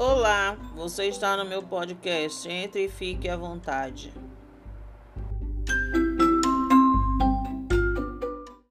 Olá, você está no meu podcast. Entre e fique à vontade.